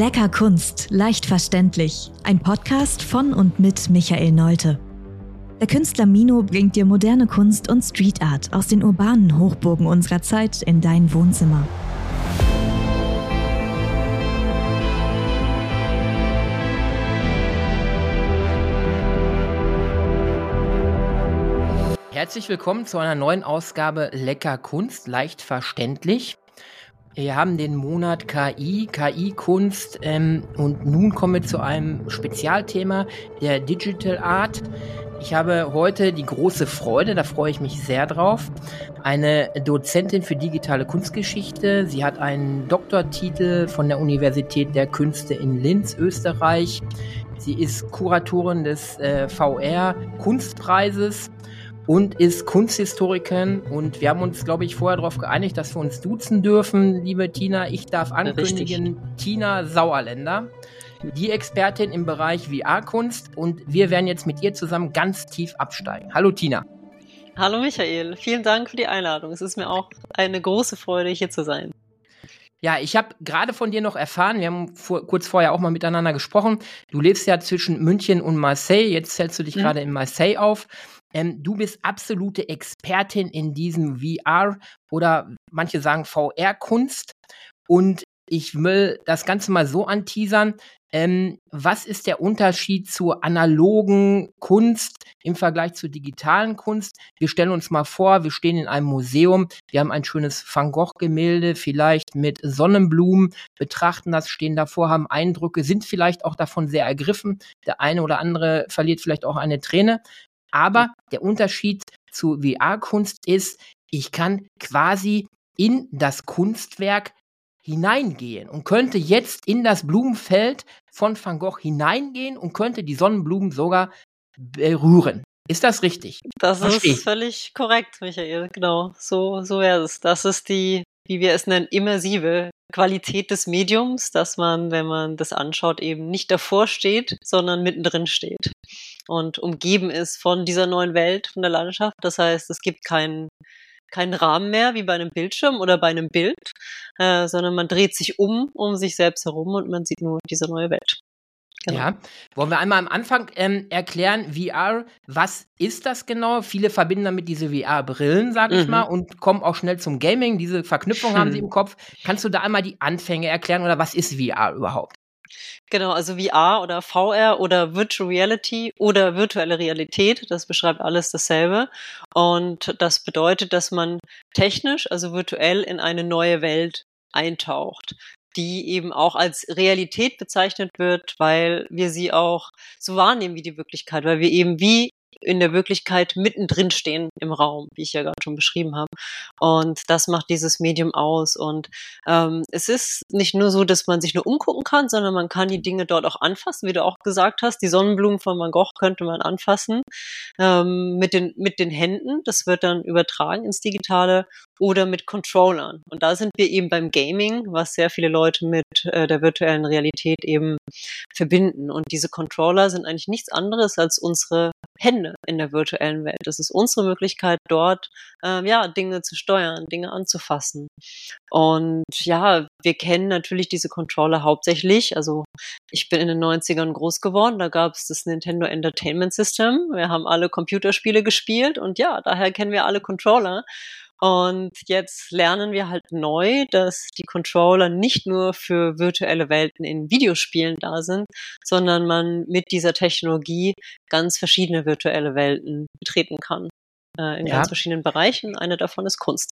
Lecker Kunst, leicht verständlich. Ein Podcast von und mit Michael Neute. Der Künstler Mino bringt dir moderne Kunst und Street Art aus den urbanen Hochburgen unserer Zeit in dein Wohnzimmer. Herzlich willkommen zu einer neuen Ausgabe Lecker Kunst, leicht verständlich. Wir haben den Monat KI, KI-Kunst ähm, und nun kommen wir zu einem Spezialthema der Digital Art. Ich habe heute die große Freude, da freue ich mich sehr drauf, eine Dozentin für digitale Kunstgeschichte. Sie hat einen Doktortitel von der Universität der Künste in Linz, Österreich. Sie ist Kuratorin des äh, VR Kunstpreises und ist Kunsthistorikerin. Und wir haben uns, glaube ich, vorher darauf geeinigt, dass wir uns duzen dürfen, liebe Tina. Ich darf ankündigen, Richtig. Tina Sauerländer, die Expertin im Bereich VR-Kunst. Und wir werden jetzt mit ihr zusammen ganz tief absteigen. Hallo Tina. Hallo Michael, vielen Dank für die Einladung. Es ist mir auch eine große Freude, hier zu sein. Ja, ich habe gerade von dir noch erfahren, wir haben vor, kurz vorher auch mal miteinander gesprochen. Du lebst ja zwischen München und Marseille, jetzt zählst du dich mhm. gerade in Marseille auf. Ähm, du bist absolute Expertin in diesem VR oder manche sagen VR-Kunst. Und ich will das Ganze mal so anteasern. Ähm, was ist der Unterschied zur analogen Kunst im Vergleich zur digitalen Kunst? Wir stellen uns mal vor, wir stehen in einem Museum, wir haben ein schönes Van Gogh-Gemälde, vielleicht mit Sonnenblumen, betrachten das, stehen davor, haben Eindrücke, sind vielleicht auch davon sehr ergriffen. Der eine oder andere verliert vielleicht auch eine Träne. Aber der Unterschied zu VR-Kunst ist, ich kann quasi in das Kunstwerk hineingehen und könnte jetzt in das Blumenfeld von Van Gogh hineingehen und könnte die Sonnenblumen sogar berühren. Ist das richtig? Das Versteh. ist völlig korrekt, Michael. Genau, so, so wäre es. Das ist die, wie wir es nennen, immersive Qualität des Mediums, dass man, wenn man das anschaut, eben nicht davor steht, sondern mittendrin steht und umgeben ist von dieser neuen Welt, von der Landschaft. Das heißt, es gibt keinen keinen Rahmen mehr wie bei einem Bildschirm oder bei einem Bild, äh, sondern man dreht sich um um sich selbst herum und man sieht nur diese neue Welt. Genau. Ja, wollen wir einmal am Anfang ähm, erklären, VR, was ist das genau? Viele verbinden damit diese VR-Brillen, sag ich mhm. mal, und kommen auch schnell zum Gaming. Diese Verknüpfung haben sie im Kopf. Kannst du da einmal die Anfänge erklären oder was ist VR überhaupt? Genau, also VR oder VR oder Virtual Reality oder virtuelle Realität, das beschreibt alles dasselbe. Und das bedeutet, dass man technisch, also virtuell in eine neue Welt eintaucht die eben auch als Realität bezeichnet wird, weil wir sie auch so wahrnehmen wie die Wirklichkeit, weil wir eben wie in der Wirklichkeit mittendrin stehen im Raum, wie ich ja gerade schon beschrieben habe. Und das macht dieses Medium aus. Und ähm, es ist nicht nur so, dass man sich nur umgucken kann, sondern man kann die Dinge dort auch anfassen, wie du auch gesagt hast. Die Sonnenblumen von Van Gogh könnte man anfassen ähm, mit, den, mit den Händen. Das wird dann übertragen ins Digitale oder mit Controllern. Und da sind wir eben beim Gaming, was sehr viele Leute mit äh, der virtuellen Realität eben verbinden. Und diese Controller sind eigentlich nichts anderes als unsere Hände in der virtuellen Welt. Das ist unsere Möglichkeit, dort ähm, ja Dinge zu steuern, Dinge anzufassen. Und ja, wir kennen natürlich diese Controller hauptsächlich. Also ich bin in den 90ern groß geworden, da gab es das Nintendo Entertainment System. Wir haben alle Computerspiele gespielt und ja, daher kennen wir alle Controller. Und jetzt lernen wir halt neu, dass die Controller nicht nur für virtuelle Welten in Videospielen da sind, sondern man mit dieser Technologie ganz verschiedene virtuelle Welten betreten kann. Äh, in ja. ganz verschiedenen Bereichen. Eine davon ist Kunst.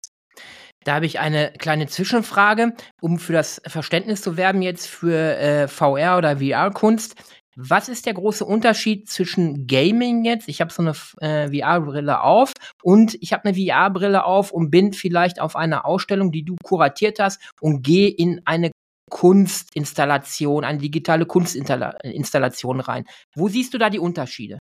Da habe ich eine kleine Zwischenfrage, um für das Verständnis zu werben jetzt für äh, VR oder VR-Kunst. Was ist der große Unterschied zwischen Gaming jetzt? Ich habe so eine äh, VR-Brille auf und ich habe eine VR-Brille auf und bin vielleicht auf einer Ausstellung, die du kuratiert hast und gehe in eine Kunstinstallation, eine digitale Kunstinstallation rein. Wo siehst du da die Unterschiede?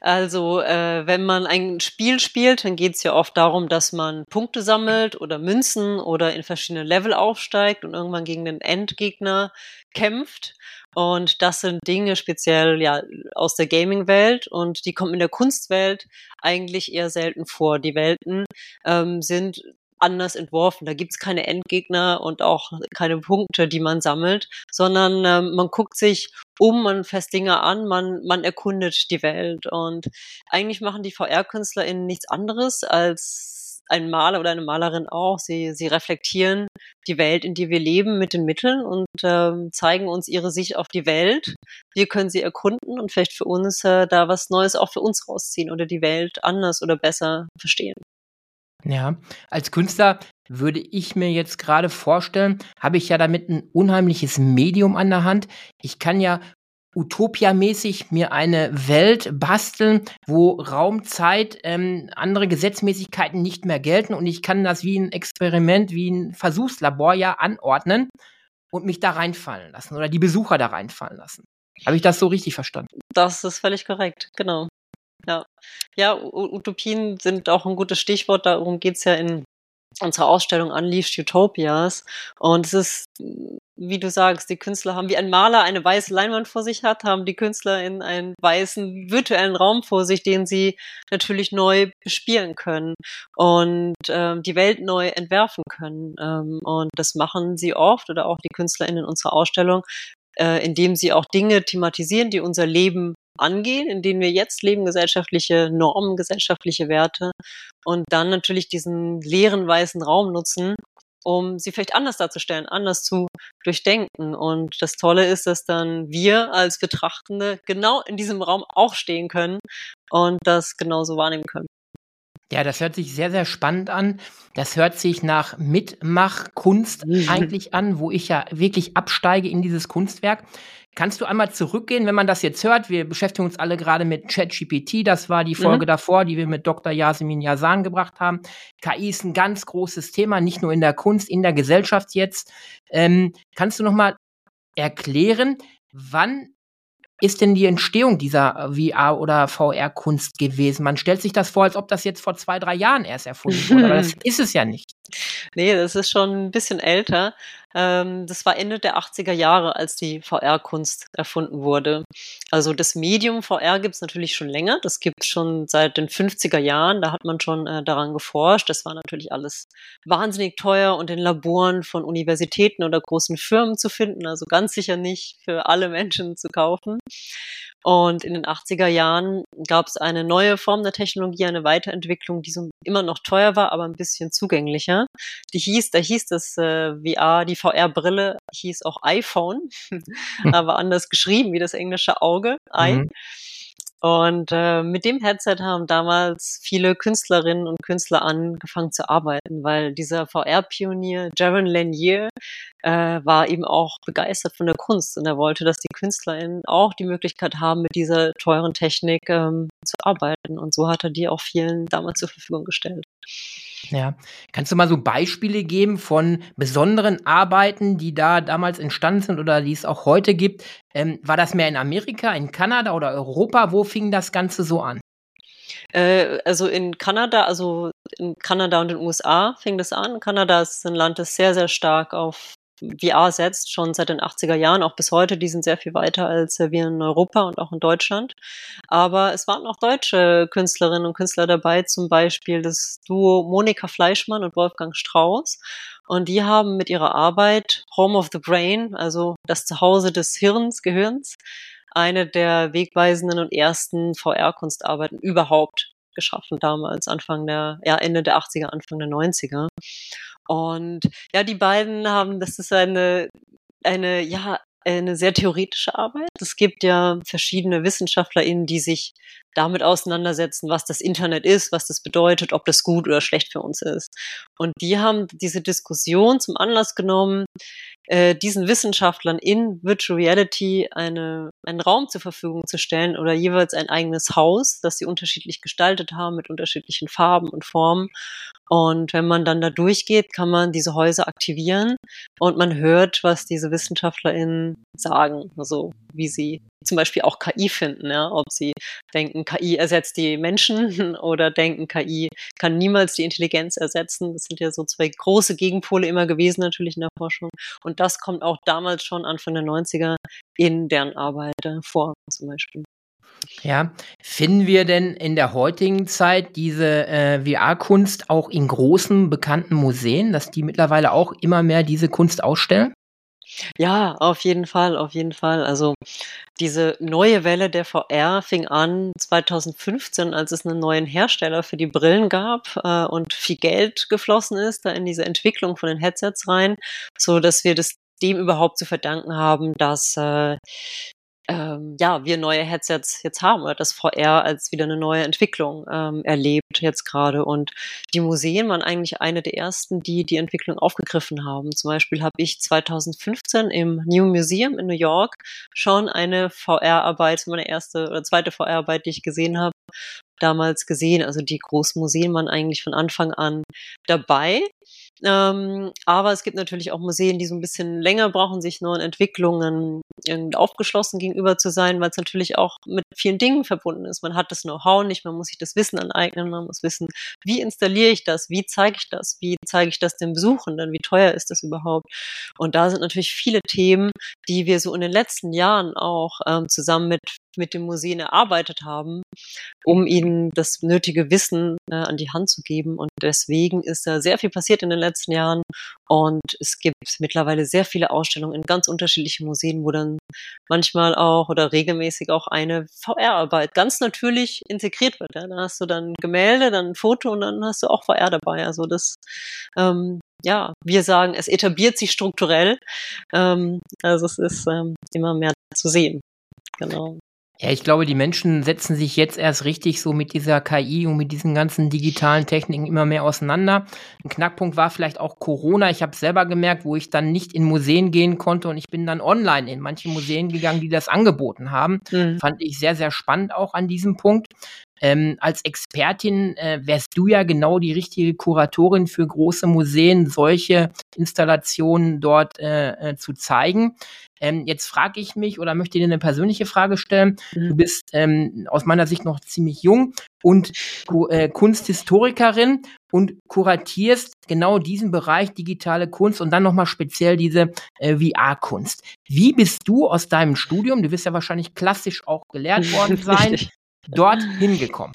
Also, äh, wenn man ein Spiel spielt, dann geht es ja oft darum, dass man Punkte sammelt oder Münzen oder in verschiedene Level aufsteigt und irgendwann gegen den Endgegner kämpft. Und das sind Dinge speziell ja aus der Gaming-Welt und die kommen in der Kunstwelt eigentlich eher selten vor. Die Welten ähm, sind anders entworfen. Da gibt's keine Endgegner und auch keine Punkte, die man sammelt, sondern ähm, man guckt sich um, man fässt Dinge an, man, man erkundet die Welt. Und eigentlich machen die VR-KünstlerInnen nichts anderes als ein Maler oder eine Malerin auch. Sie, sie reflektieren die Welt, in die wir leben, mit den Mitteln und ähm, zeigen uns ihre Sicht auf die Welt. Wir können sie erkunden und vielleicht für uns äh, da was Neues auch für uns rausziehen oder die Welt anders oder besser verstehen. Ja, als Künstler würde ich mir jetzt gerade vorstellen, habe ich ja damit ein unheimliches Medium an der Hand. Ich kann ja Utopia-mäßig mir eine Welt basteln, wo Raum, Zeit, ähm, andere Gesetzmäßigkeiten nicht mehr gelten und ich kann das wie ein Experiment, wie ein Versuchslabor ja anordnen und mich da reinfallen lassen oder die Besucher da reinfallen lassen. Habe ich das so richtig verstanden? Das ist völlig korrekt, genau. Ja, ja Utopien sind auch ein gutes Stichwort, darum geht's ja in unserer Ausstellung Unleashed Utopias. Und es ist, wie du sagst, die Künstler haben, wie ein Maler eine weiße Leinwand vor sich hat, haben die Künstler in einen weißen virtuellen Raum vor sich, den sie natürlich neu bespielen können und ähm, die Welt neu entwerfen können. Ähm, und das machen sie oft oder auch die KünstlerInnen unserer Ausstellung, äh, indem sie auch Dinge thematisieren, die unser Leben angehen, in denen wir jetzt leben, gesellschaftliche Normen, gesellschaftliche Werte und dann natürlich diesen leeren weißen Raum nutzen, um sie vielleicht anders darzustellen, anders zu durchdenken. Und das Tolle ist, dass dann wir als Betrachtende genau in diesem Raum auch stehen können und das genauso wahrnehmen können. Ja, das hört sich sehr, sehr spannend an. Das hört sich nach Mitmachkunst eigentlich an, wo ich ja wirklich absteige in dieses Kunstwerk. Kannst du einmal zurückgehen, wenn man das jetzt hört? Wir beschäftigen uns alle gerade mit ChatGPT. Das war die Folge mhm. davor, die wir mit Dr. Yasemin Yazan gebracht haben. KI ist ein ganz großes Thema, nicht nur in der Kunst, in der Gesellschaft jetzt. Ähm, kannst du noch mal erklären, wann ist denn die Entstehung dieser VR- oder VR-Kunst gewesen? Man stellt sich das vor, als ob das jetzt vor zwei, drei Jahren erst erfunden wurde, aber das ist es ja nicht. Nee, das ist schon ein bisschen älter. Ähm, das war Ende der 80er Jahre, als die VR-Kunst erfunden wurde. Also das Medium VR gibt es natürlich schon länger. Das gibt es schon seit den 50er Jahren. Da hat man schon äh, daran geforscht. Das war natürlich alles wahnsinnig teuer und in Laboren von Universitäten oder großen Firmen zu finden. Also ganz sicher nicht für alle Menschen zu kaufen. Und in den 80er Jahren gab es eine neue Form der Technologie, eine Weiterentwicklung, die so immer noch teuer war, aber ein bisschen zugänglicher. Die hieß, da hieß das äh, VR, die VR-Brille hieß auch iPhone, aber anders geschrieben wie das englische Auge, i. Mhm. Und äh, mit dem Headset haben damals viele Künstlerinnen und Künstler angefangen zu arbeiten, weil dieser VR-Pionier Jaron Lanier äh, war eben auch begeistert von der Kunst und er wollte, dass die KünstlerInnen auch die Möglichkeit haben, mit dieser teuren Technik ähm, zu arbeiten. Und so hat er die auch vielen damals zur Verfügung gestellt. Ja. Kannst du mal so Beispiele geben von besonderen Arbeiten, die da damals entstanden sind oder die es auch heute gibt? Ähm, war das mehr in Amerika, in Kanada oder Europa? Wo fing das Ganze so an? Äh, also in Kanada, also in Kanada und den USA fing das an. Kanada ist ein Land, das sehr, sehr stark auf VR setzt, schon seit den 80er Jahren, auch bis heute. Die sind sehr viel weiter als wir in Europa und auch in Deutschland. Aber es waren auch deutsche Künstlerinnen und Künstler dabei, zum Beispiel das Duo Monika Fleischmann und Wolfgang Strauß. Und die haben mit ihrer Arbeit Home of the Brain, also das Zuhause des Hirns, Gehirns, eine der wegweisenden und ersten VR-Kunstarbeiten überhaupt geschaffen damals, Anfang der, ja, Ende der 80er, Anfang der 90er. Und ja, die beiden haben, das ist eine, eine, ja, eine sehr theoretische Arbeit. Es gibt ja verschiedene WissenschaftlerInnen, die sich damit auseinandersetzen, was das Internet ist, was das bedeutet, ob das gut oder schlecht für uns ist. Und die haben diese Diskussion zum Anlass genommen, äh, diesen Wissenschaftlern in Virtual Reality eine, einen Raum zur Verfügung zu stellen oder jeweils ein eigenes Haus, das sie unterschiedlich gestaltet haben mit unterschiedlichen Farben und Formen. Und wenn man dann da durchgeht, kann man diese Häuser aktivieren und man hört, was diese WissenschaftlerInnen sagen, also wie sie zum Beispiel auch KI finden, ja, ob sie denken, KI ersetzt die Menschen oder denken, KI kann niemals die Intelligenz ersetzen. Das sind ja so zwei große Gegenpole immer gewesen natürlich in der Forschung. Und das kommt auch damals schon Anfang der 90er in deren Arbeit vor, zum Beispiel. Ja, finden wir denn in der heutigen Zeit diese äh, VR-Kunst auch in großen bekannten Museen, dass die mittlerweile auch immer mehr diese Kunst ausstellen? Ja, auf jeden Fall, auf jeden Fall. Also diese neue Welle der VR fing an 2015, als es einen neuen Hersteller für die Brillen gab äh, und viel Geld geflossen ist da in diese Entwicklung von den Headsets rein, so dass wir das dem überhaupt zu verdanken haben, dass äh, ähm, ja, wir neue Headsets jetzt haben oder das VR als wieder eine neue Entwicklung ähm, erlebt jetzt gerade. Und die Museen waren eigentlich eine der ersten, die die Entwicklung aufgegriffen haben. Zum Beispiel habe ich 2015 im New Museum in New York schon eine VR-Arbeit, meine erste oder zweite VR-Arbeit, die ich gesehen habe, damals gesehen. Also die großen Museen waren eigentlich von Anfang an dabei. Ähm, aber es gibt natürlich auch Museen, die so ein bisschen länger brauchen, sich neuen Entwicklungen aufgeschlossen gegenüber zu sein, weil es natürlich auch mit vielen Dingen verbunden ist. Man hat das Know-how nicht, man muss sich das Wissen aneignen, man muss wissen, wie installiere ich das, wie zeige ich das, wie zeige ich das den Besuchenden, wie teuer ist das überhaupt. Und da sind natürlich viele Themen, die wir so in den letzten Jahren auch ähm, zusammen mit mit den Museen erarbeitet haben, um ihnen das nötige Wissen äh, an die Hand zu geben. Und deswegen ist da sehr viel passiert in den letzten Jahren. Und es gibt mittlerweile sehr viele Ausstellungen in ganz unterschiedlichen Museen, wo dann manchmal auch oder regelmäßig auch eine VR-Arbeit ganz natürlich integriert wird. Ja? Da hast du dann Gemälde, dann ein Foto und dann hast du auch VR dabei. Also das ähm, ja, wir sagen, es etabliert sich strukturell. Ähm, also es ist ähm, immer mehr zu sehen. Genau. Ja, ich glaube, die Menschen setzen sich jetzt erst richtig so mit dieser KI und mit diesen ganzen digitalen Techniken immer mehr auseinander. Ein Knackpunkt war vielleicht auch Corona. Ich habe selber gemerkt, wo ich dann nicht in Museen gehen konnte und ich bin dann online in manche Museen gegangen, die das angeboten haben. Mhm. Fand ich sehr, sehr spannend auch an diesem Punkt. Ähm, als Expertin äh, wärst du ja genau die richtige Kuratorin für große Museen, solche Installationen dort äh, äh, zu zeigen. Ähm, jetzt frage ich mich oder möchte dir eine persönliche Frage stellen. Mhm. Du bist ähm, aus meiner Sicht noch ziemlich jung und äh, Kunsthistorikerin und kuratierst genau diesen Bereich digitale Kunst und dann nochmal speziell diese äh, VR-Kunst. Wie bist du aus deinem Studium, du wirst ja wahrscheinlich klassisch auch gelehrt worden sein, dort hingekommen?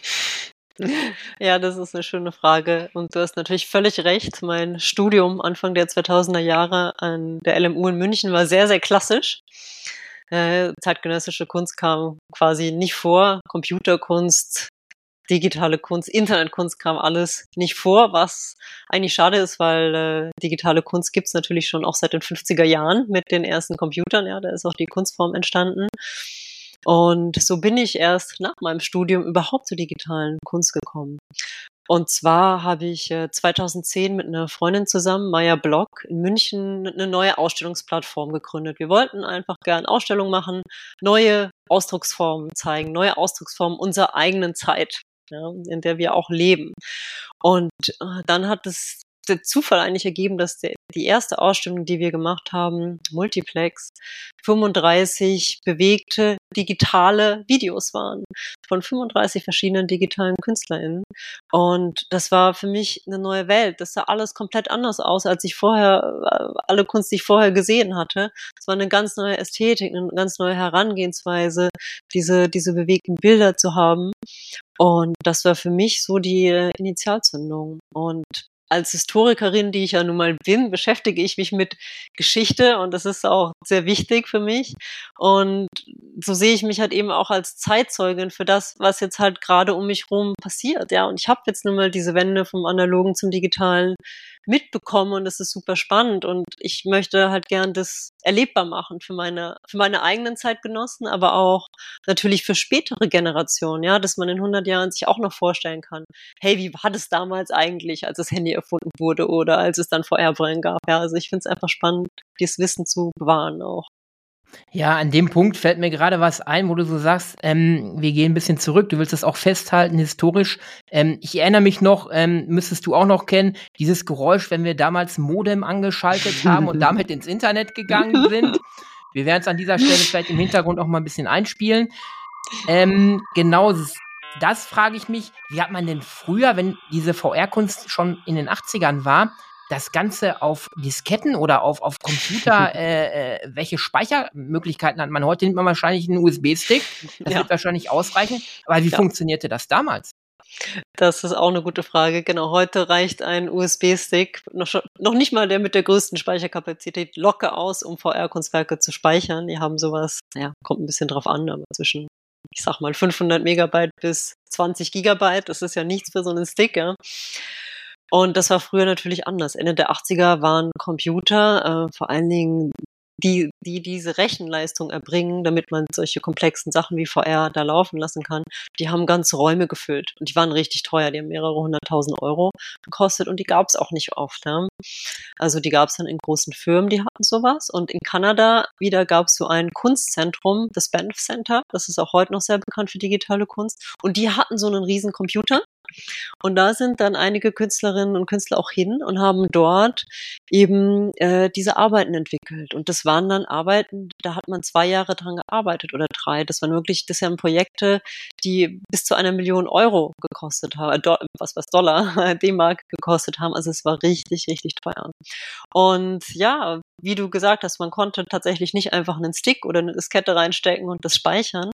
Ja, das ist eine schöne Frage. Und du hast natürlich völlig recht. Mein Studium Anfang der 2000er Jahre an der LMU in München war sehr, sehr klassisch. Äh, zeitgenössische Kunst kam quasi nicht vor. Computerkunst, digitale Kunst, Internetkunst kam alles nicht vor, was eigentlich schade ist, weil äh, digitale Kunst gibt's natürlich schon auch seit den 50er Jahren mit den ersten Computern. Ja, da ist auch die Kunstform entstanden. Und so bin ich erst nach meinem Studium überhaupt zur digitalen Kunst gekommen. Und zwar habe ich 2010 äh, mit einer Freundin zusammen, Maya Block, in München eine neue Ausstellungsplattform gegründet. Wir wollten einfach gern Ausstellungen machen, neue Ausdrucksformen zeigen, neue Ausdrucksformen unserer eigenen Zeit, ja, in der wir auch leben. Und äh, dann hat es der Zufall eigentlich ergeben, dass der, die erste Ausstellung, die wir gemacht haben, Multiplex, 35 bewegte digitale Videos waren von 35 verschiedenen digitalen KünstlerInnen. Und das war für mich eine neue Welt. Das sah alles komplett anders aus, als ich vorher, äh, alle Kunst, die ich vorher gesehen hatte. Es war eine ganz neue Ästhetik, eine ganz neue Herangehensweise, diese, diese bewegten Bilder zu haben. Und das war für mich so die Initialzündung. Und als Historikerin, die ich ja nun mal bin, beschäftige ich mich mit Geschichte und das ist auch sehr wichtig für mich. Und so sehe ich mich halt eben auch als Zeitzeugin für das, was jetzt halt gerade um mich rum passiert. Ja, und ich habe jetzt nun mal diese Wende vom Analogen zum Digitalen mitbekommen und es ist super spannend und ich möchte halt gern das erlebbar machen für meine, für meine eigenen Zeitgenossen, aber auch natürlich für spätere Generationen, ja, dass man in 100 Jahren sich auch noch vorstellen kann, hey, wie war das damals eigentlich, als das Handy erfunden wurde oder als es dann VR-Brillen gab, ja, also ich finde es einfach spannend, dieses Wissen zu bewahren auch. Ja, an dem Punkt fällt mir gerade was ein, wo du so sagst, ähm, wir gehen ein bisschen zurück, du willst das auch festhalten, historisch. Ähm, ich erinnere mich noch, ähm, müsstest du auch noch kennen, dieses Geräusch, wenn wir damals Modem angeschaltet haben und damit ins Internet gegangen sind. Wir werden es an dieser Stelle vielleicht im Hintergrund auch mal ein bisschen einspielen. Ähm, genau, das frage ich mich, wie hat man denn früher, wenn diese VR-Kunst schon in den 80ern war, das Ganze auf Disketten oder auf, auf Computer, äh, äh, welche Speichermöglichkeiten hat man heute? Nimmt man wahrscheinlich einen USB-Stick. Das ja. wird wahrscheinlich ausreichen. Aber wie ja. funktionierte das damals? Das ist auch eine gute Frage. Genau, heute reicht ein USB-Stick noch, noch nicht mal der mit der größten Speicherkapazität locker aus, um VR-Kunstwerke zu speichern. Die haben sowas, ja, kommt ein bisschen drauf an, aber zwischen, ich sag mal, 500 Megabyte bis 20 Gigabyte, das ist ja nichts für so einen Stick, ja. Und das war früher natürlich anders. Ende der 80er waren Computer, äh, vor allen Dingen die, die diese Rechenleistung erbringen, damit man solche komplexen Sachen wie VR da laufen lassen kann, die haben ganze Räume gefüllt. Und die waren richtig teuer, die haben mehrere hunderttausend Euro gekostet und die gab es auch nicht oft. Ja. Also die gab es dann in großen Firmen, die hatten sowas. Und in Kanada wieder gab es so ein Kunstzentrum, das Banff Center, das ist auch heute noch sehr bekannt für digitale Kunst. Und die hatten so einen riesen Computer und da sind dann einige Künstlerinnen und Künstler auch hin und haben dort eben äh, diese Arbeiten entwickelt. Und das waren dann Arbeiten, da hat man zwei Jahre dran gearbeitet oder drei. Das waren wirklich, das waren Projekte, die bis zu einer Million Euro gekostet haben, äh, was was Dollar, D-Mark gekostet haben. Also es war richtig, richtig teuer. Und ja, wie du gesagt hast, man konnte tatsächlich nicht einfach einen Stick oder eine Diskette reinstecken und das speichern.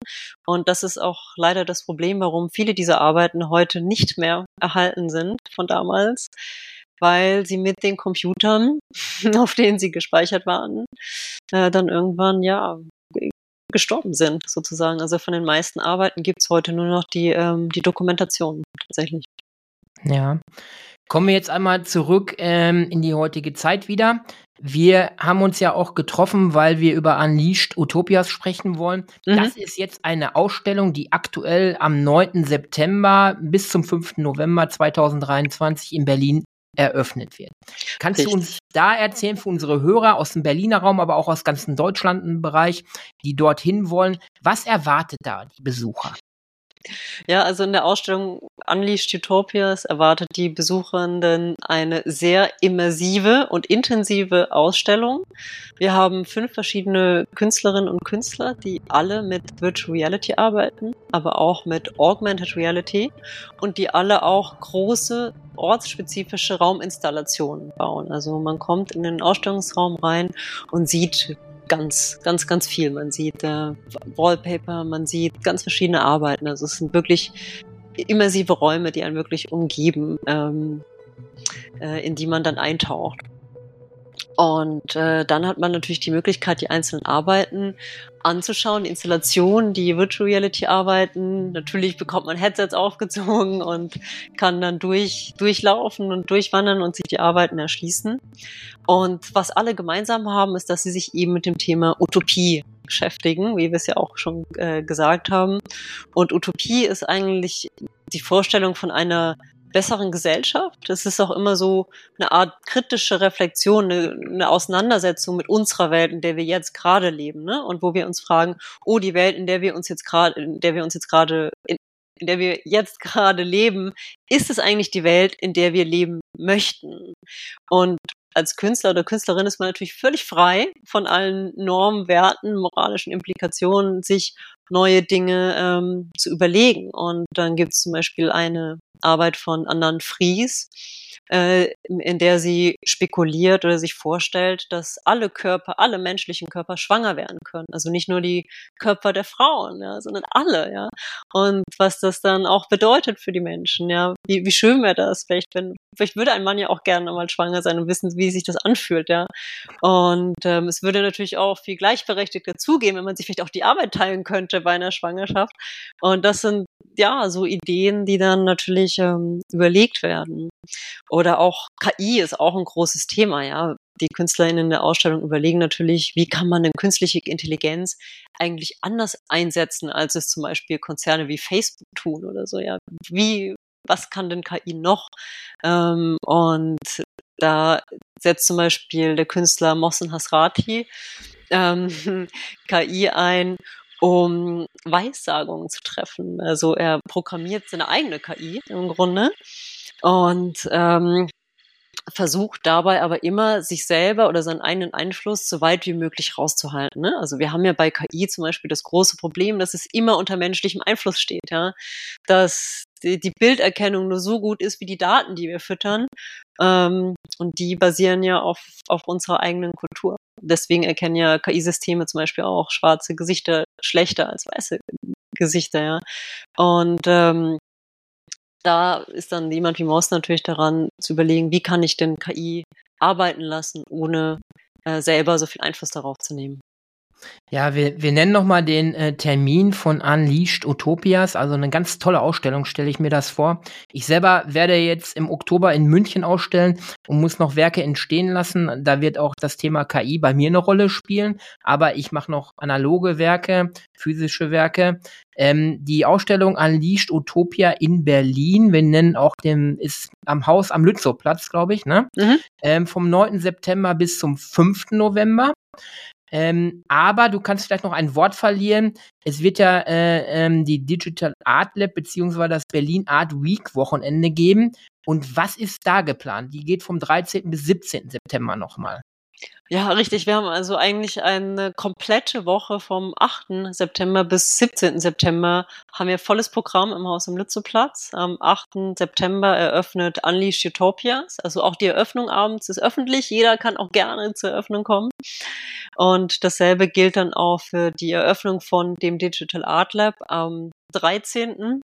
Und das ist auch leider das Problem, warum viele dieser Arbeiten heute nicht mehr erhalten sind von damals, weil sie mit den Computern, auf denen sie gespeichert waren, äh, dann irgendwann ja gestorben sind, sozusagen. Also von den meisten Arbeiten gibt es heute nur noch die, ähm, die Dokumentation tatsächlich. Ja. Kommen wir jetzt einmal zurück ähm, in die heutige Zeit wieder. Wir haben uns ja auch getroffen, weil wir über Unleashed Utopias sprechen wollen. Mhm. Das ist jetzt eine Ausstellung, die aktuell am 9. September bis zum 5. November 2023 in Berlin eröffnet wird. Kannst Richtig. du uns da erzählen für unsere Hörer aus dem Berliner Raum, aber auch aus ganzen Deutschland im Bereich, die dorthin wollen, was erwartet da die Besucher? Ja, also in der Ausstellung Unleashed Utopias erwartet die Besuchernden eine sehr immersive und intensive Ausstellung. Wir haben fünf verschiedene Künstlerinnen und Künstler, die alle mit Virtual Reality arbeiten, aber auch mit Augmented Reality und die alle auch große ortsspezifische Rauminstallationen bauen. Also man kommt in den Ausstellungsraum rein und sieht ganz, ganz, ganz viel. Man sieht äh, Wallpaper, man sieht ganz verschiedene Arbeiten. Also es sind wirklich immersive Räume, die einen wirklich umgeben, ähm, äh, in die man dann eintaucht. Und äh, dann hat man natürlich die Möglichkeit, die einzelnen Arbeiten anzuschauen, Installationen, die Virtual Reality arbeiten. Natürlich bekommt man Headsets aufgezogen und kann dann durch, durchlaufen und durchwandern und sich die Arbeiten erschließen. Und was alle gemeinsam haben, ist, dass sie sich eben mit dem Thema Utopie beschäftigen, wie wir es ja auch schon äh, gesagt haben. Und Utopie ist eigentlich die Vorstellung von einer besseren Gesellschaft. Es ist auch immer so eine Art kritische Reflexion, eine, eine, Auseinandersetzung mit unserer Welt, in der wir jetzt gerade leben, ne? Und wo wir uns fragen, oh, die Welt, in der wir uns jetzt gerade, in der wir uns jetzt gerade, in, in der wir jetzt gerade leben, ist es eigentlich die Welt, in der wir leben möchten? Und als Künstler oder Künstlerin ist man natürlich völlig frei von allen Normen, Werten, moralischen Implikationen, sich neue Dinge ähm, zu überlegen. Und dann gibt es zum Beispiel eine Arbeit von Anand Fries, äh, in der sie spekuliert oder sich vorstellt, dass alle Körper, alle menschlichen Körper schwanger werden können. Also nicht nur die Körper der Frauen, ja, sondern alle, ja. Und was das dann auch bedeutet für die Menschen, ja. Wie, wie schön wäre das? Vielleicht, wenn, vielleicht würde ein Mann ja auch gerne mal schwanger sein und wissen, wie sich das anfühlt, ja. Und ähm, es würde natürlich auch viel gleichberechtigter zugehen, wenn man sich vielleicht auch die Arbeit teilen könnte bei einer Schwangerschaft. Und das sind ja so Ideen, die dann natürlich ähm, überlegt werden. Oder auch KI ist auch ein großes Thema, ja. Die KünstlerInnen in der Ausstellung überlegen natürlich, wie kann man denn künstliche Intelligenz eigentlich anders einsetzen, als es zum Beispiel Konzerne wie Facebook tun oder so, ja. Wie, was kann denn KI noch? Ähm, und da setzt zum Beispiel der Künstler Mohsen Hasrati ähm, KI ein, um Weissagungen zu treffen. Also er programmiert seine eigene KI im Grunde und ähm, versucht dabei aber immer, sich selber oder seinen eigenen Einfluss so weit wie möglich rauszuhalten. Ne? Also wir haben ja bei KI zum Beispiel das große Problem, dass es immer unter menschlichem Einfluss steht, ja, dass die, die Bilderkennung nur so gut ist wie die Daten, die wir füttern. Ähm, und die basieren ja auf, auf unserer eigenen Kultur. Deswegen erkennen ja KI-Systeme zum Beispiel auch schwarze Gesichter schlechter als weiße Gesichter, ja. Und ähm, da ist dann jemand wie Maus natürlich daran zu überlegen, wie kann ich denn KI arbeiten lassen, ohne äh, selber so viel Einfluss darauf zu nehmen. Ja, wir, wir nennen nochmal den äh, Termin von Unleashed Utopias. Also eine ganz tolle Ausstellung, stelle ich mir das vor. Ich selber werde jetzt im Oktober in München ausstellen und muss noch Werke entstehen lassen. Da wird auch das Thema KI bei mir eine Rolle spielen. Aber ich mache noch analoge Werke, physische Werke. Ähm, die Ausstellung Unleashed Utopia in Berlin, wir nennen auch den, ist am Haus am Lützowplatz, glaube ich, ne? Mhm. Ähm, vom 9. September bis zum 5. November. Ähm, aber du kannst vielleicht noch ein Wort verlieren. Es wird ja äh, ähm, die Digital Art Lab beziehungsweise das Berlin Art Week Wochenende geben. Und was ist da geplant? Die geht vom 13. bis 17. September nochmal. Ja, richtig. Wir haben also eigentlich eine komplette Woche vom 8. September bis 17. September haben wir volles Programm im Haus am Lützowplatz. Am 8. September eröffnet Unleash Utopias. Also auch die Eröffnung abends ist öffentlich. Jeder kann auch gerne zur Eröffnung kommen. Und dasselbe gilt dann auch für die Eröffnung von dem Digital Art Lab am 13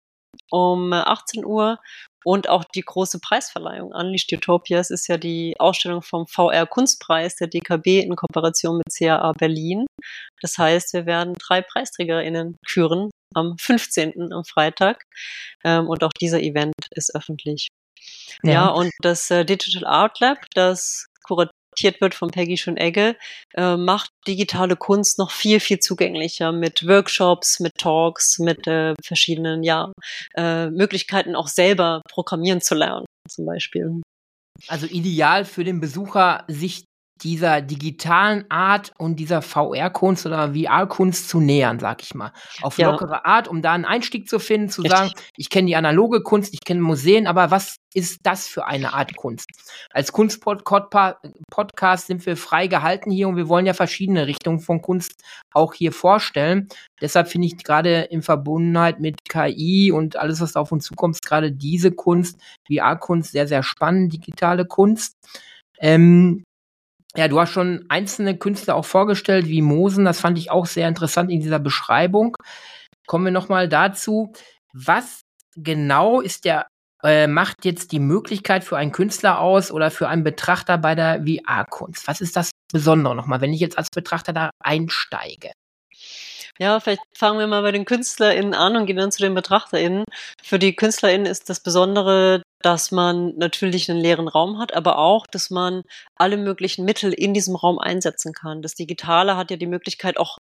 um 18 Uhr und auch die große Preisverleihung Unleashed Utopias ist ja die Ausstellung vom VR Kunstpreis der DKB in Kooperation mit CAA Berlin. Das heißt, wir werden drei PreisträgerInnen küren am 15. am Freitag. Ähm, und auch dieser Event ist öffentlich. Ja, ja und das äh, Digital Art Lab, das kuratiert wird von Peggy Schönegge, äh, macht digitale Kunst noch viel, viel zugänglicher mit Workshops, mit Talks, mit äh, verschiedenen ja, äh, Möglichkeiten auch selber programmieren zu lernen, zum Beispiel. Also ideal für den Besucher, sich dieser digitalen Art und dieser VR-Kunst oder VR-Kunst zu nähern, sag ich mal. Auf ja. lockere Art, um da einen Einstieg zu finden, zu Richtig. sagen, ich kenne die analoge Kunst, ich kenne Museen, aber was ist das für eine Art Kunst? Als Kunstpodcast sind wir frei gehalten hier und wir wollen ja verschiedene Richtungen von Kunst auch hier vorstellen. Deshalb finde ich gerade in Verbundenheit mit KI und alles, was da auf uns zukommt, gerade diese Kunst, VR-Kunst, sehr, sehr spannend, digitale Kunst. Ähm, ja, du hast schon einzelne Künstler auch vorgestellt, wie Mosen. Das fand ich auch sehr interessant in dieser Beschreibung. Kommen wir nochmal dazu. Was genau ist der, äh, macht jetzt die Möglichkeit für einen Künstler aus oder für einen Betrachter bei der VR-Kunst? Was ist das Besondere nochmal, wenn ich jetzt als Betrachter da einsteige? Ja, vielleicht fangen wir mal bei den KünstlerInnen an und gehen dann zu den BetrachterInnen. Für die KünstlerInnen ist das Besondere, dass man natürlich einen leeren Raum hat, aber auch, dass man alle möglichen Mittel in diesem Raum einsetzen kann. Das Digitale hat ja die Möglichkeit, auch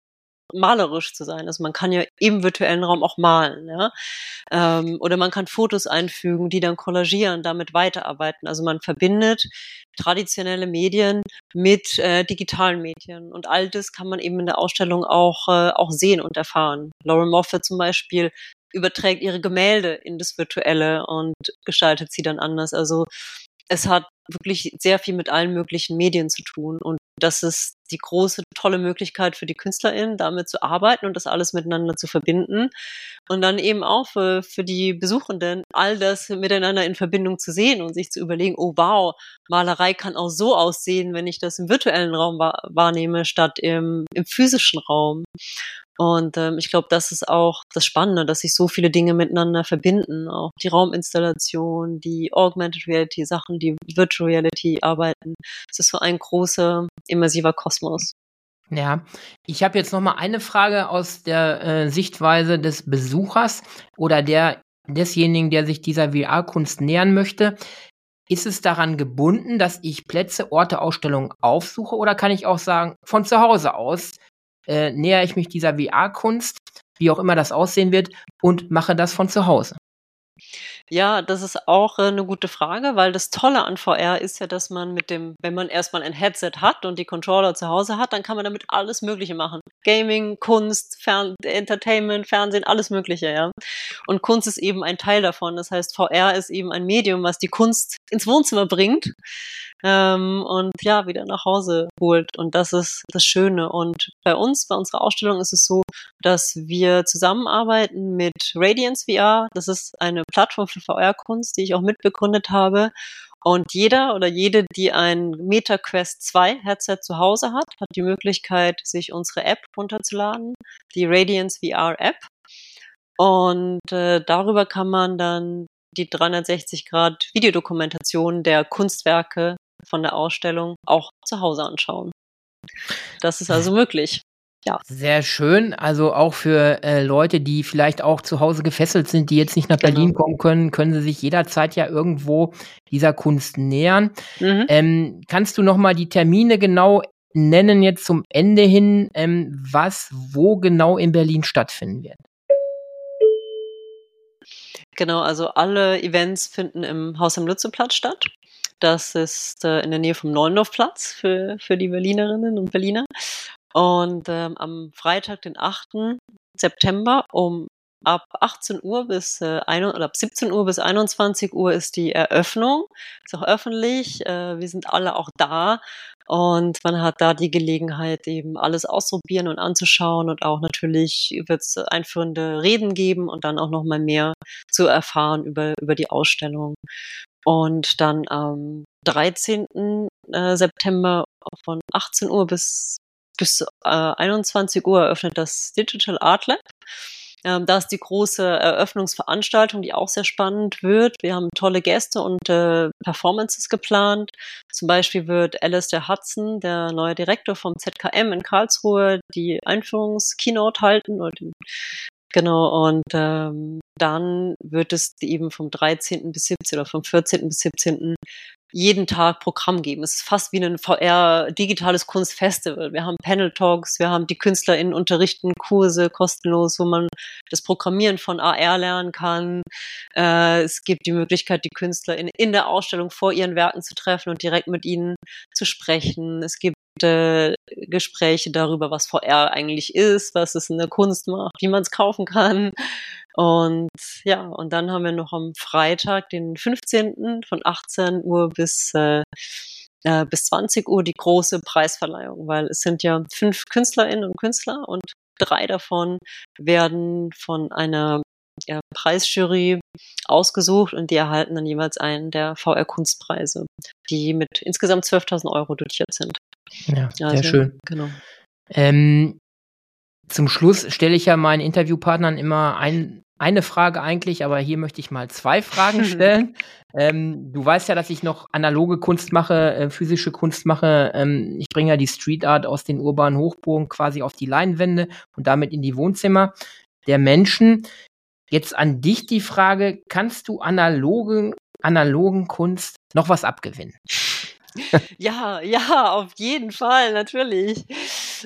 malerisch zu sein. Also man kann ja im virtuellen Raum auch malen, ja. Ähm, oder man kann Fotos einfügen, die dann kollagieren, damit weiterarbeiten. Also man verbindet traditionelle Medien mit äh, digitalen Medien. Und all das kann man eben in der Ausstellung auch, äh, auch sehen und erfahren. Lauren Moffat zum Beispiel überträgt ihre Gemälde in das Virtuelle und gestaltet sie dann anders. Also es hat wirklich sehr viel mit allen möglichen Medien zu tun. Und das ist die große, tolle Möglichkeit für die KünstlerInnen, damit zu arbeiten und das alles miteinander zu verbinden. Und dann eben auch für, für die Besuchenden, all das miteinander in Verbindung zu sehen und sich zu überlegen, oh wow, Malerei kann auch so aussehen, wenn ich das im virtuellen Raum wahrnehme, statt im, im physischen Raum. Und ähm, ich glaube, das ist auch das Spannende, dass sich so viele Dinge miteinander verbinden. Auch die Rauminstallation, die Augmented Reality Sachen, die Virtual Reality arbeiten. Es ist so ein großer, immersiver Kosmos. Ja, ich habe jetzt noch mal eine Frage aus der äh, Sichtweise des Besuchers oder der desjenigen, der sich dieser VR-Kunst nähern möchte. Ist es daran gebunden, dass ich Plätze, Orte, Ausstellungen aufsuche oder kann ich auch sagen, von zu Hause aus äh, nähere ich mich dieser VR-Kunst, wie auch immer das aussehen wird, und mache das von zu Hause. Ja, das ist auch äh, eine gute Frage, weil das Tolle an VR ist ja, dass man mit dem, wenn man erstmal ein Headset hat und die Controller zu Hause hat, dann kann man damit alles Mögliche machen. Gaming, Kunst, Fern Entertainment, Fernsehen, alles Mögliche, ja. Und Kunst ist eben ein Teil davon. Das heißt, VR ist eben ein Medium, was die Kunst ins Wohnzimmer bringt ähm, und ja, wieder nach Hause holt. Und das ist das Schöne. Und bei uns, bei unserer Ausstellung ist es so, dass wir zusammenarbeiten mit Radiance VR. Das ist eine Plattform für VR-Kunst, die ich auch mitbegründet habe. Und jeder oder jede, die ein MetaQuest 2 Headset zu Hause hat, hat die Möglichkeit, sich unsere App runterzuladen, die Radiance VR App. Und äh, darüber kann man dann die 360 Grad Videodokumentation der Kunstwerke von der Ausstellung auch zu Hause anschauen. Das ist also möglich. Ja. Sehr schön. Also auch für äh, Leute, die vielleicht auch zu Hause gefesselt sind, die jetzt nicht nach Berlin genau. kommen können, können sie sich jederzeit ja irgendwo dieser Kunst nähern. Mhm. Ähm, kannst du noch mal die Termine genau nennen jetzt zum Ende hin, ähm, was wo genau in Berlin stattfinden wird? Genau, also alle Events finden im Haus am Lützeplatz statt. Das ist äh, in der Nähe vom Neulendorfplatz für, für die Berlinerinnen und Berliner. Und ähm, am Freitag, den 8. September um ab 18 Uhr bis äh, ein, oder ab 17 Uhr bis 21 Uhr ist die Eröffnung. Ist auch öffentlich. Äh, wir sind alle auch da und man hat da die Gelegenheit, eben alles auszuprobieren und anzuschauen und auch natürlich wird es einführende Reden geben und dann auch noch mal mehr zu erfahren über über die Ausstellung. Und dann am 13. Äh, September von 18 Uhr bis, bis äh, 21 Uhr eröffnet das Digital Art Lab. Ähm, da ist die große Eröffnungsveranstaltung, die auch sehr spannend wird. Wir haben tolle Gäste und äh, Performances geplant. Zum Beispiel wird Alistair Hudson, der neue Direktor vom ZKM in Karlsruhe, die Einführungskeynote halten oder Genau, und ähm, dann wird es eben vom 13. bis 17. oder vom 14. bis 17. jeden Tag Programm geben. Es ist fast wie ein VR digitales Kunstfestival. Wir haben Panel Talks, wir haben die KünstlerInnen unterrichten Kurse kostenlos, wo man das Programmieren von AR lernen kann. Äh, es gibt die Möglichkeit, die KünstlerInnen in der Ausstellung vor ihren Werken zu treffen und direkt mit ihnen zu sprechen. Es gibt äh, Gespräche darüber, was VR eigentlich ist, was es in der Kunst macht, wie man es kaufen kann. Und ja, und dann haben wir noch am Freitag, den 15. von 18 Uhr bis, äh, äh, bis 20 Uhr die große Preisverleihung, weil es sind ja fünf Künstlerinnen und Künstler und drei davon werden von einer ja, Preisjury ausgesucht und die erhalten dann jeweils einen der VR-Kunstpreise, die mit insgesamt 12.000 Euro dotiert sind. Ja, also, sehr schön. Genau. Ähm, zum Schluss stelle ich ja meinen Interviewpartnern immer ein, eine Frage eigentlich, aber hier möchte ich mal zwei Fragen stellen. ähm, du weißt ja, dass ich noch analoge Kunst mache, äh, physische Kunst mache. Ähm, ich bringe ja die Street Art aus den urbanen Hochburgen quasi auf die Leinwände und damit in die Wohnzimmer der Menschen. Jetzt an dich die Frage, kannst du analogen, analogen Kunst noch was abgewinnen? ja, ja, auf jeden Fall, natürlich.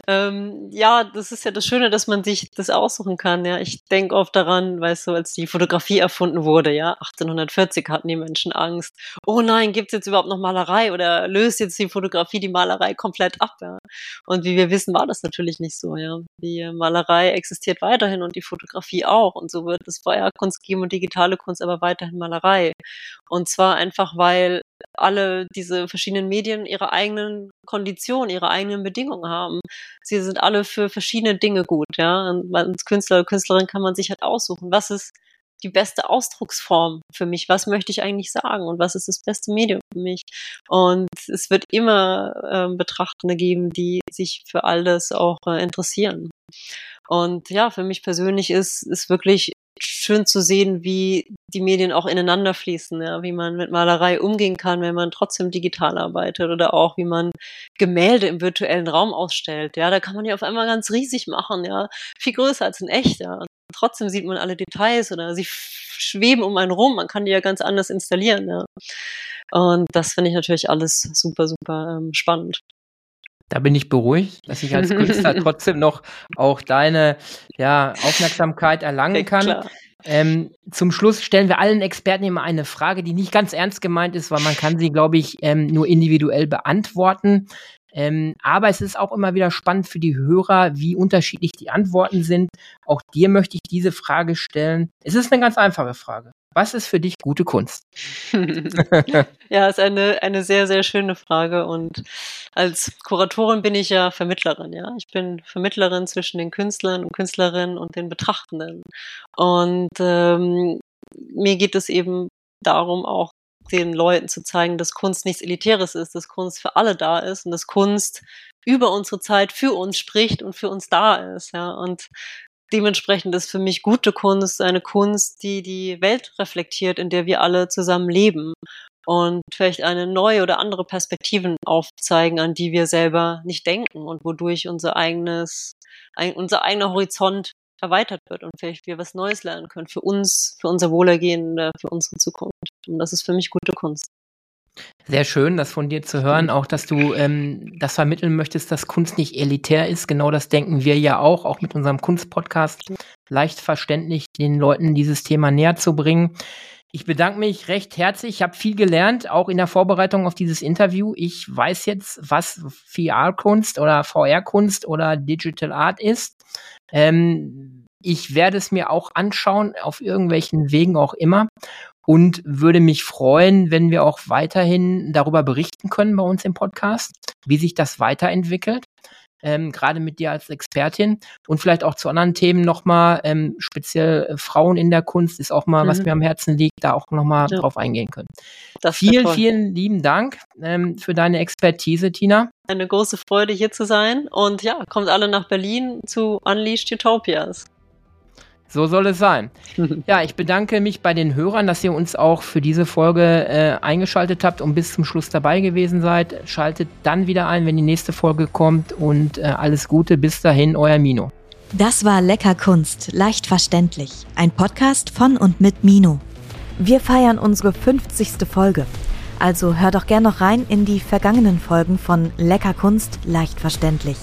Ähm, ja, das ist ja das Schöne, dass man sich das aussuchen kann. Ja, ich denke oft daran, weißt du, als die Fotografie erfunden wurde, ja, 1840 hatten die Menschen Angst. Oh nein, gibt's jetzt überhaupt noch Malerei oder löst jetzt die Fotografie die Malerei komplett ab? Ja? Und wie wir wissen, war das natürlich nicht so. Ja, die Malerei existiert weiterhin und die Fotografie auch. Und so wird es Feuerkunst geben und digitale Kunst, aber weiterhin Malerei. Und zwar einfach, weil alle diese verschiedenen Medien ihre eigenen Konditionen, ihre eigenen Bedingungen haben. Sie sind alle für verschiedene Dinge gut, ja. Und als Künstler oder Künstlerin kann man sich halt aussuchen, was ist die beste Ausdrucksform für mich? Was möchte ich eigentlich sagen? Und was ist das beste Medium für mich? Und es wird immer äh, Betrachtende geben, die sich für all das auch äh, interessieren. Und ja, für mich persönlich ist, ist wirklich schön zu sehen, wie die Medien auch ineinander fließen, ja, wie man mit Malerei umgehen kann, wenn man trotzdem digital arbeitet oder auch wie man Gemälde im virtuellen Raum ausstellt. Ja, da kann man ja auf einmal ganz riesig machen, ja, viel größer als in echt, ja. trotzdem sieht man alle Details oder sie schweben um einen rum, man kann die ja ganz anders installieren, ja. Und das finde ich natürlich alles super, super ähm, spannend. Da bin ich beruhigt, dass ich als Künstler trotzdem noch auch deine ja, Aufmerksamkeit erlangen kann. Ähm, zum Schluss stellen wir allen Experten immer eine Frage, die nicht ganz ernst gemeint ist, weil man kann sie, glaube ich, ähm, nur individuell beantworten. Ähm, aber es ist auch immer wieder spannend für die Hörer, wie unterschiedlich die Antworten sind. Auch dir möchte ich diese Frage stellen. Es ist eine ganz einfache Frage. Was ist für dich gute Kunst? ja, ist eine, eine sehr, sehr schöne Frage. Und als Kuratorin bin ich ja Vermittlerin, ja. Ich bin Vermittlerin zwischen den Künstlern und Künstlerinnen und den Betrachtenden. Und ähm, mir geht es eben darum, auch den Leuten zu zeigen, dass Kunst nichts Elitäres ist, dass Kunst für alle da ist und dass Kunst über unsere Zeit für uns spricht und für uns da ist, ja. Und dementsprechend ist für mich gute Kunst eine Kunst, die die Welt reflektiert, in der wir alle zusammen leben und vielleicht eine neue oder andere Perspektiven aufzeigen, an die wir selber nicht denken und wodurch unser eigenes, ein, unser eigener Horizont erweitert wird und vielleicht wir was Neues lernen können für uns, für unser Wohlergehen, für unsere Zukunft. Und das ist für mich gute Kunst. Sehr schön, das von dir zu hören, auch dass du ähm, das vermitteln möchtest, dass Kunst nicht elitär ist. Genau das denken wir ja auch, auch mit unserem Kunstpodcast leicht verständlich den Leuten dieses Thema näher zu bringen. Ich bedanke mich recht herzlich. Ich habe viel gelernt, auch in der Vorbereitung auf dieses Interview. Ich weiß jetzt, was VR-Kunst oder VR-Kunst oder Digital Art ist. Ähm, ich werde es mir auch anschauen, auf irgendwelchen Wegen auch immer und würde mich freuen, wenn wir auch weiterhin darüber berichten können bei uns im Podcast, wie sich das weiterentwickelt. Ähm, gerade mit dir als Expertin und vielleicht auch zu anderen Themen nochmal, ähm, speziell äh, Frauen in der Kunst ist auch mal, mhm. was mir am Herzen liegt, da auch nochmal ja. drauf eingehen können. Das vielen, vielen lieben Dank ähm, für deine Expertise, Tina. Eine große Freude, hier zu sein und ja, kommt alle nach Berlin zu Unleashed Utopias. So soll es sein. ja, ich bedanke mich bei den Hörern, dass ihr uns auch für diese Folge äh, eingeschaltet habt und bis zum Schluss dabei gewesen seid. Schaltet dann wieder ein, wenn die nächste Folge kommt und äh, alles Gute. Bis dahin, euer Mino. Das war Lecker Kunst, leicht verständlich. Ein Podcast von und mit Mino. Wir feiern unsere 50. Folge. Also hör doch gern noch rein in die vergangenen Folgen von Lecker Kunst, leicht verständlich.